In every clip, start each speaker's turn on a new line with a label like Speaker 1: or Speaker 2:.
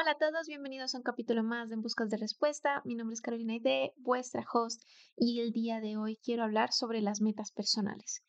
Speaker 1: Hola a todos, bienvenidos a un capítulo más de En Buscas de Respuesta. Mi nombre es Carolina Ide, vuestra host, y el día de hoy quiero hablar sobre las metas personales.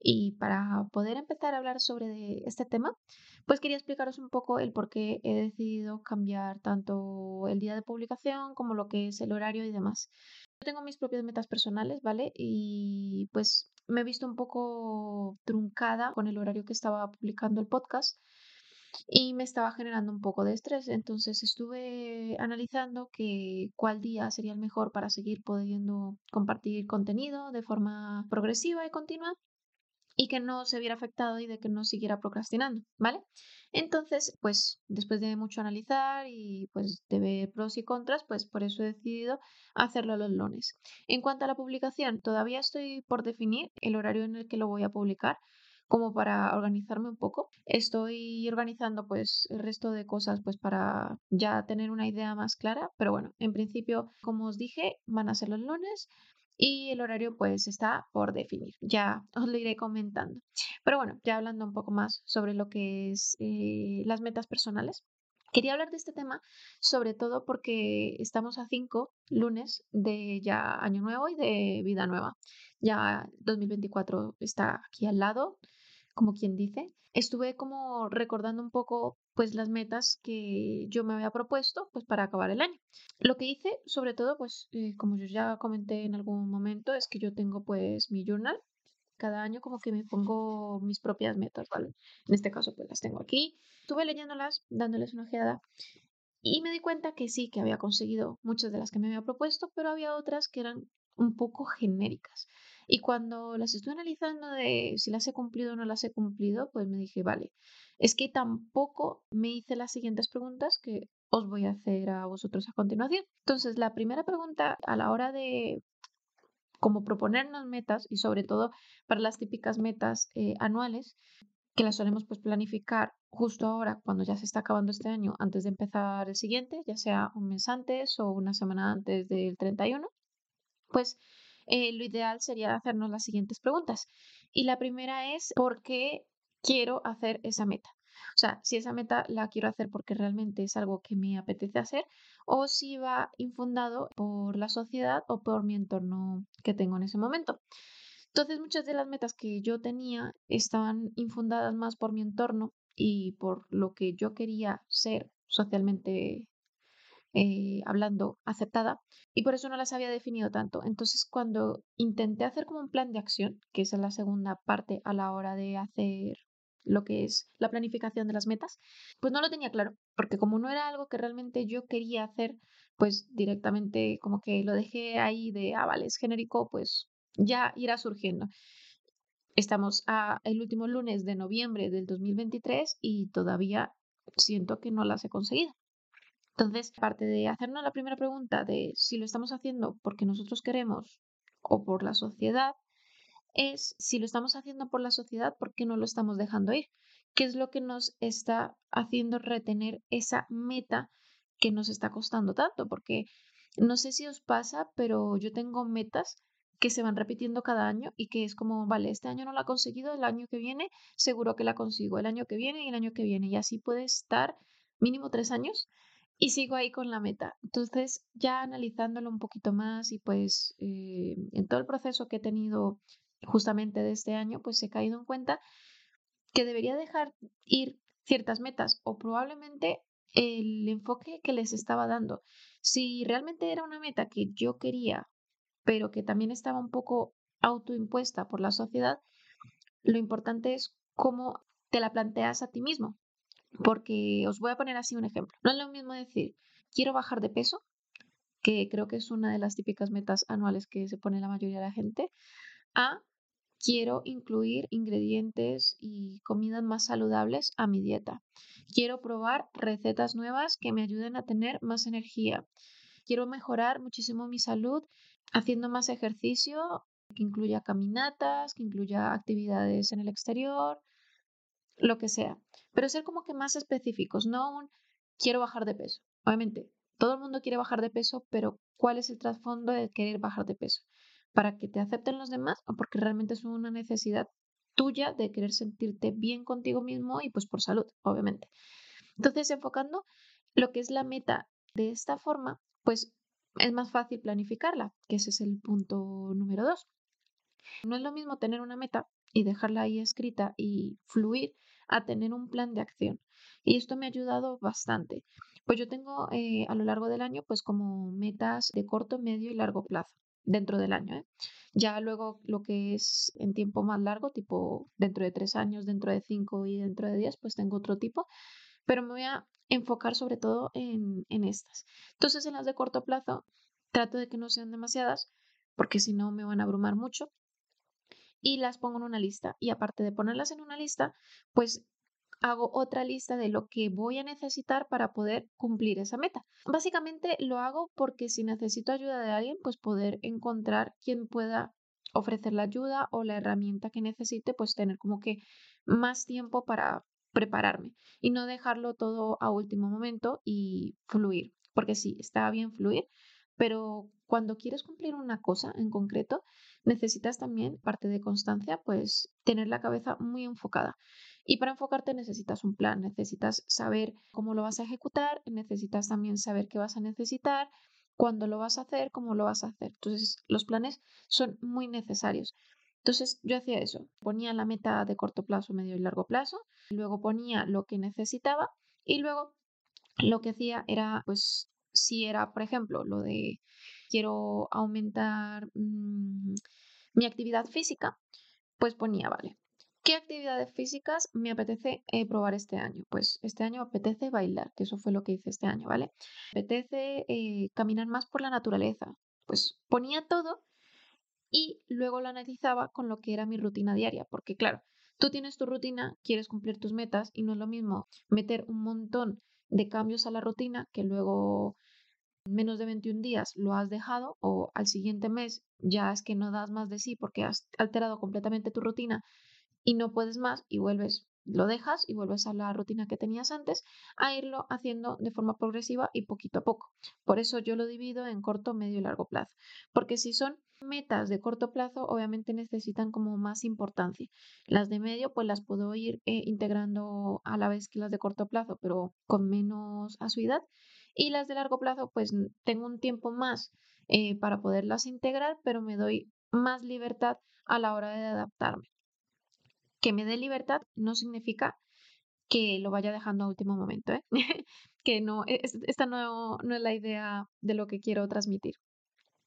Speaker 1: Y para poder empezar a hablar sobre este tema, pues quería explicaros un poco el por qué he decidido cambiar tanto el día de publicación como lo que es el horario y demás. Yo tengo mis propias metas personales, ¿vale? Y pues me he visto un poco truncada con el horario que estaba publicando el podcast y me estaba generando un poco de estrés. Entonces estuve analizando que cuál día sería el mejor para seguir pudiendo compartir contenido de forma progresiva y continua y que no se viera afectado y de que no siguiera procrastinando, ¿vale? Entonces, pues después de mucho analizar y pues de ver pros y contras, pues por eso he decidido hacerlo los lunes. En cuanto a la publicación, todavía estoy por definir el horario en el que lo voy a publicar como para organizarme un poco. Estoy organizando pues el resto de cosas pues para ya tener una idea más clara, pero bueno, en principio, como os dije, van a ser los lunes y el horario pues está por definir. Ya os lo iré comentando. Pero bueno, ya hablando un poco más sobre lo que es eh, las metas personales. Quería hablar de este tema sobre todo porque estamos a cinco lunes de ya año nuevo y de vida nueva. Ya 2024 está aquí al lado, como quien dice, estuve como recordando un poco pues las metas que yo me había propuesto pues para acabar el año. Lo que hice, sobre todo, pues eh, como yo ya comenté en algún momento, es que yo tengo pues mi journal. Cada año como que me pongo mis propias metas, ¿vale? En este caso pues las tengo aquí. Estuve leyéndolas, dándoles una ojeada y me di cuenta que sí, que había conseguido muchas de las que me había propuesto, pero había otras que eran un poco genéricas. Y cuando las estuve analizando de si las he cumplido o no las he cumplido, pues me dije, vale, es que tampoco me hice las siguientes preguntas que os voy a hacer a vosotros a continuación. Entonces, la primera pregunta a la hora de como proponernos metas y sobre todo para las típicas metas eh, anuales que las solemos pues planificar justo ahora cuando ya se está acabando este año antes de empezar el siguiente, ya sea un mes antes o una semana antes del 31, pues eh, lo ideal sería hacernos las siguientes preguntas. Y la primera es, ¿por qué quiero hacer esa meta? O sea, si esa meta la quiero hacer porque realmente es algo que me apetece hacer o si va infundado por la sociedad o por mi entorno que tengo en ese momento. Entonces, muchas de las metas que yo tenía estaban infundadas más por mi entorno y por lo que yo quería ser socialmente eh, hablando aceptada y por eso no las había definido tanto. Entonces cuando intenté hacer como un plan de acción, que es la segunda parte a la hora de hacer lo que es la planificación de las metas, pues no lo tenía claro, porque como no era algo que realmente yo quería hacer, pues directamente como que lo dejé ahí de, ah, vale, es genérico, pues ya irá surgiendo. Estamos a el último lunes de noviembre del 2023 y todavía siento que no las he conseguido. Entonces, aparte de hacernos la primera pregunta de si lo estamos haciendo porque nosotros queremos o por la sociedad, es si lo estamos haciendo por la sociedad, ¿por qué no lo estamos dejando ir? ¿Qué es lo que nos está haciendo retener esa meta que nos está costando tanto? Porque no sé si os pasa, pero yo tengo metas que se van repitiendo cada año y que es como, vale, este año no la he conseguido, el año que viene seguro que la consigo, el año que viene y el año que viene. Y así puede estar mínimo tres años y sigo ahí con la meta. Entonces, ya analizándolo un poquito más y pues eh, en todo el proceso que he tenido justamente de este año, pues he caído en cuenta que debería dejar ir ciertas metas o probablemente el enfoque que les estaba dando. Si realmente era una meta que yo quería, pero que también estaba un poco autoimpuesta por la sociedad, lo importante es cómo te la planteas a ti mismo. Porque os voy a poner así un ejemplo. No es lo mismo decir, quiero bajar de peso, que creo que es una de las típicas metas anuales que se pone la mayoría de la gente, a quiero incluir ingredientes y comidas más saludables a mi dieta. Quiero probar recetas nuevas que me ayuden a tener más energía. Quiero mejorar muchísimo mi salud haciendo más ejercicio que incluya caminatas, que incluya actividades en el exterior, lo que sea, pero ser como que más específicos, no un quiero bajar de peso. Obviamente, todo el mundo quiere bajar de peso, pero ¿cuál es el trasfondo de querer bajar de peso? ¿Para que te acepten los demás o porque realmente es una necesidad tuya de querer sentirte bien contigo mismo y pues por salud, obviamente? Entonces, enfocando lo que es la meta de esta forma, pues es más fácil planificarla, que ese es el punto número dos. No es lo mismo tener una meta y dejarla ahí escrita y fluir a tener un plan de acción. Y esto me ha ayudado bastante. Pues yo tengo eh, a lo largo del año, pues como metas de corto, medio y largo plazo dentro del año. ¿eh? Ya luego lo que es en tiempo más largo, tipo dentro de tres años, dentro de cinco y dentro de diez, pues tengo otro tipo. Pero me voy a enfocar sobre todo en, en estas. Entonces en las de corto plazo trato de que no sean demasiadas porque si no me van a abrumar mucho y las pongo en una lista. Y aparte de ponerlas en una lista, pues hago otra lista de lo que voy a necesitar para poder cumplir esa meta. Básicamente lo hago porque si necesito ayuda de alguien, pues poder encontrar quien pueda ofrecer la ayuda o la herramienta que necesite, pues tener como que más tiempo para prepararme y no dejarlo todo a último momento y fluir, porque sí, está bien fluir, pero cuando quieres cumplir una cosa en concreto, necesitas también, parte de constancia, pues tener la cabeza muy enfocada. Y para enfocarte necesitas un plan, necesitas saber cómo lo vas a ejecutar, necesitas también saber qué vas a necesitar, cuándo lo vas a hacer, cómo lo vas a hacer. Entonces, los planes son muy necesarios. Entonces, yo hacía eso, ponía la meta de corto plazo, medio y largo plazo, luego ponía lo que necesitaba y luego lo que hacía era, pues, si era, por ejemplo, lo de quiero aumentar mm, mi actividad física, pues ponía, vale, ¿qué actividades físicas me apetece eh, probar este año? Pues este año apetece bailar, que eso fue lo que hice este año, ¿vale? Apetece eh, caminar más por la naturaleza. Pues ponía todo y luego lo analizaba con lo que era mi rutina diaria, porque claro, tú tienes tu rutina, quieres cumplir tus metas y no es lo mismo meter un montón de cambios a la rutina que luego menos de 21 días lo has dejado o al siguiente mes ya es que no das más de sí porque has alterado completamente tu rutina y no puedes más y vuelves, lo dejas y vuelves a la rutina que tenías antes, a irlo haciendo de forma progresiva y poquito a poco. Por eso yo lo divido en corto, medio y largo plazo. Porque si son metas de corto plazo, obviamente necesitan como más importancia. Las de medio, pues las puedo ir eh, integrando a la vez que las de corto plazo, pero con menos asiduidad. Y las de largo plazo, pues tengo un tiempo más eh, para poderlas integrar, pero me doy más libertad a la hora de adaptarme. Que me dé libertad no significa que lo vaya dejando a último momento, ¿eh? que no, e, esta no, no es la idea de lo que quiero transmitir.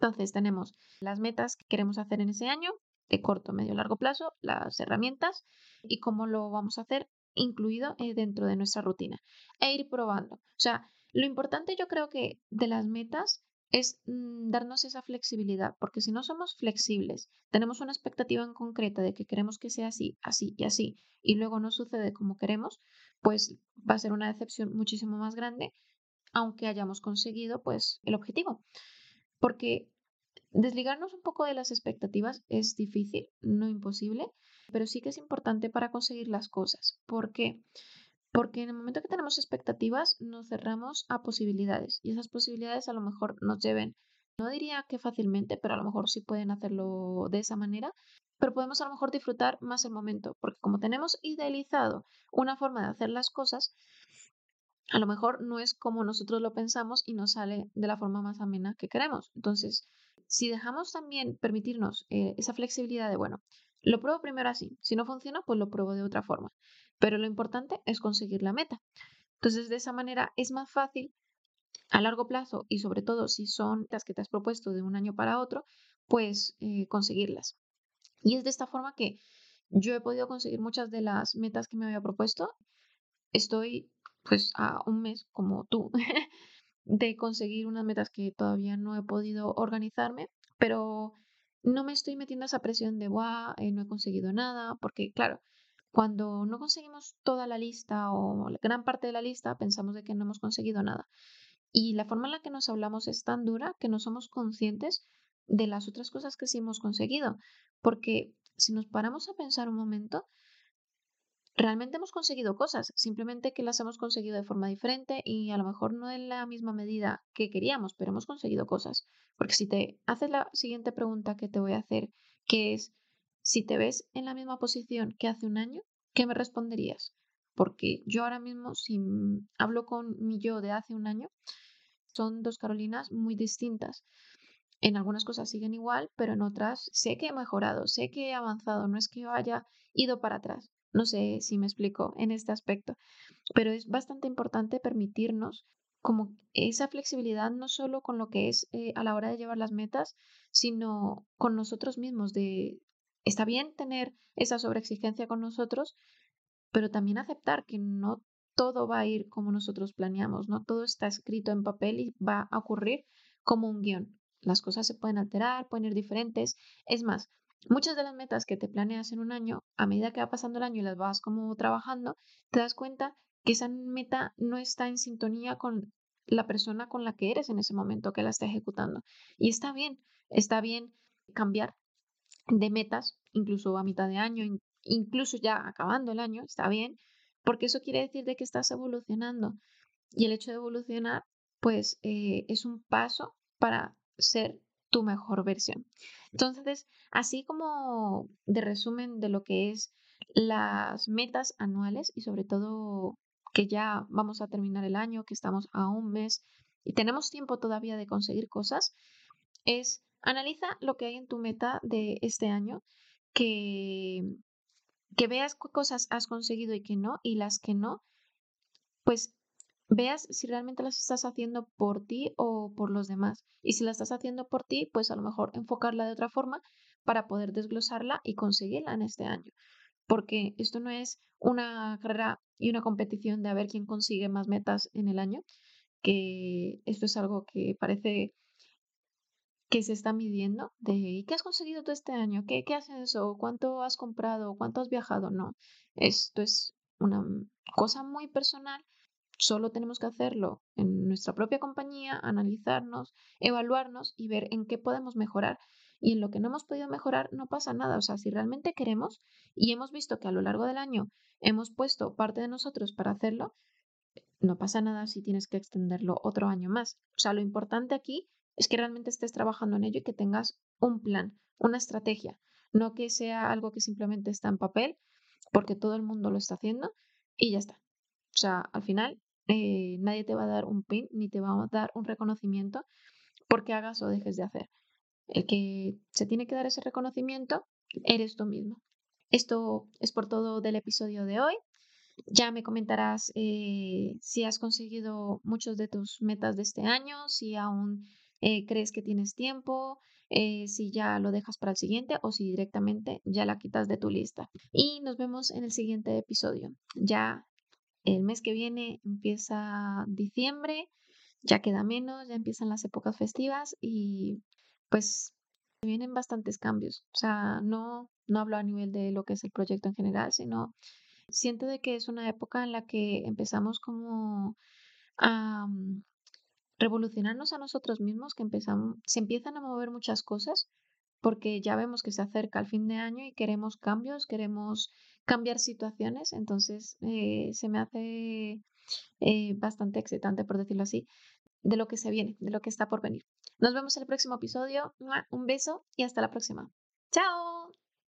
Speaker 1: Entonces tenemos las metas que queremos hacer en ese año, de corto, medio, largo plazo, las herramientas y cómo lo vamos a hacer incluido eh, dentro de nuestra rutina e ir probando. O sea, lo importante yo creo que de las metas es mm, darnos esa flexibilidad, porque si no somos flexibles, tenemos una expectativa en concreta de que queremos que sea así, así y así, y luego no sucede como queremos, pues va a ser una decepción muchísimo más grande, aunque hayamos conseguido pues el objetivo. Porque desligarnos un poco de las expectativas es difícil, no imposible, pero sí que es importante para conseguir las cosas. Porque en el momento que tenemos expectativas nos cerramos a posibilidades y esas posibilidades a lo mejor nos lleven, no diría que fácilmente, pero a lo mejor sí pueden hacerlo de esa manera, pero podemos a lo mejor disfrutar más el momento, porque como tenemos idealizado una forma de hacer las cosas, a lo mejor no es como nosotros lo pensamos y no sale de la forma más amena que queremos. Entonces, si dejamos también permitirnos eh, esa flexibilidad de, bueno, lo pruebo primero así, si no funciona, pues lo pruebo de otra forma. Pero lo importante es conseguir la meta. Entonces, de esa manera es más fácil a largo plazo y sobre todo si son las que te has propuesto de un año para otro, pues eh, conseguirlas. Y es de esta forma que yo he podido conseguir muchas de las metas que me había propuesto. Estoy pues a un mes como tú de conseguir unas metas que todavía no he podido organizarme, pero no me estoy metiendo esa presión de, guau, eh, no he conseguido nada, porque claro, cuando no conseguimos toda la lista o gran parte de la lista, pensamos de que no hemos conseguido nada. Y la forma en la que nos hablamos es tan dura que no somos conscientes de las otras cosas que sí hemos conseguido. Porque si nos paramos a pensar un momento, realmente hemos conseguido cosas, simplemente que las hemos conseguido de forma diferente y a lo mejor no en la misma medida que queríamos, pero hemos conseguido cosas. Porque si te haces la siguiente pregunta que te voy a hacer, que es, si te ves en la misma posición que hace un año, ¿qué me responderías? porque yo ahora mismo, si hablo con mi yo de hace un año, son dos Carolinas muy distintas. En algunas cosas siguen igual, pero en otras sé que he mejorado, sé que he avanzado, no es que haya ido para atrás. No sé si me explico en este aspecto, pero es bastante importante permitirnos como esa flexibilidad no solo con lo que es eh, a la hora de llevar las metas, sino con nosotros mismos, de está bien tener esa sobreexigencia con nosotros, pero también aceptar que no todo va a ir como nosotros planeamos, no todo está escrito en papel y va a ocurrir como un guion. Las cosas se pueden alterar, pueden ir diferentes. Es más, muchas de las metas que te planeas en un año, a medida que va pasando el año y las vas como trabajando, te das cuenta que esa meta no está en sintonía con la persona con la que eres en ese momento que la está ejecutando. Y está bien, está bien cambiar de metas, incluso a mitad de año, incluso ya acabando el año, está bien, porque eso quiere decir de que estás evolucionando. Y el hecho de evolucionar, pues eh, es un paso para ser tu mejor versión. Entonces, así como de resumen de lo que es las metas anuales y sobre todo que ya vamos a terminar el año, que estamos a un mes y tenemos tiempo todavía de conseguir cosas, es analiza lo que hay en tu meta de este año, que, que veas qué cosas has conseguido y que no, y las que no, pues veas si realmente las estás haciendo por ti o por los demás. Y si las estás haciendo por ti, pues a lo mejor enfocarla de otra forma para poder desglosarla y conseguirla en este año. Porque esto no es una carrera y una competición de a ver quién consigue más metas en el año, que esto es algo que parece que se está midiendo de qué has conseguido tú este año? ¿Qué, qué haces o cuánto has comprado? ¿Cuánto has viajado? No, esto es una cosa muy personal Solo tenemos que hacerlo en nuestra propia compañía, analizarnos, evaluarnos y ver en qué podemos mejorar. Y en lo que no hemos podido mejorar no pasa nada. O sea, si realmente queremos y hemos visto que a lo largo del año hemos puesto parte de nosotros para hacerlo, no pasa nada si tienes que extenderlo otro año más. O sea, lo importante aquí es que realmente estés trabajando en ello y que tengas un plan, una estrategia, no que sea algo que simplemente está en papel, porque todo el mundo lo está haciendo y ya está. O sea, al final eh, nadie te va a dar un pin ni te va a dar un reconocimiento porque hagas o dejes de hacer. El que se tiene que dar ese reconocimiento eres tú mismo. Esto es por todo del episodio de hoy. Ya me comentarás eh, si has conseguido muchos de tus metas de este año, si aún eh, crees que tienes tiempo, si ya lo dejas para el siguiente o si directamente ya la quitas de tu lista. Y nos vemos en el siguiente episodio. Ya el mes que viene empieza diciembre, ya queda menos, ya empiezan las épocas festivas y pues vienen bastantes cambios. O sea, no, no hablo a nivel de lo que es el proyecto en general, sino siento de que es una época en la que empezamos como a mm, revolucionarnos a nosotros mismos, que empezamos, se empiezan a mover muchas cosas porque ya vemos que se acerca el fin de año y queremos cambios, queremos cambiar situaciones, entonces eh, se me hace eh, bastante excitante, por decirlo así, de lo que se viene, de lo que está por venir. Nos vemos en el próximo episodio. Un beso y hasta la próxima. ¡Chao!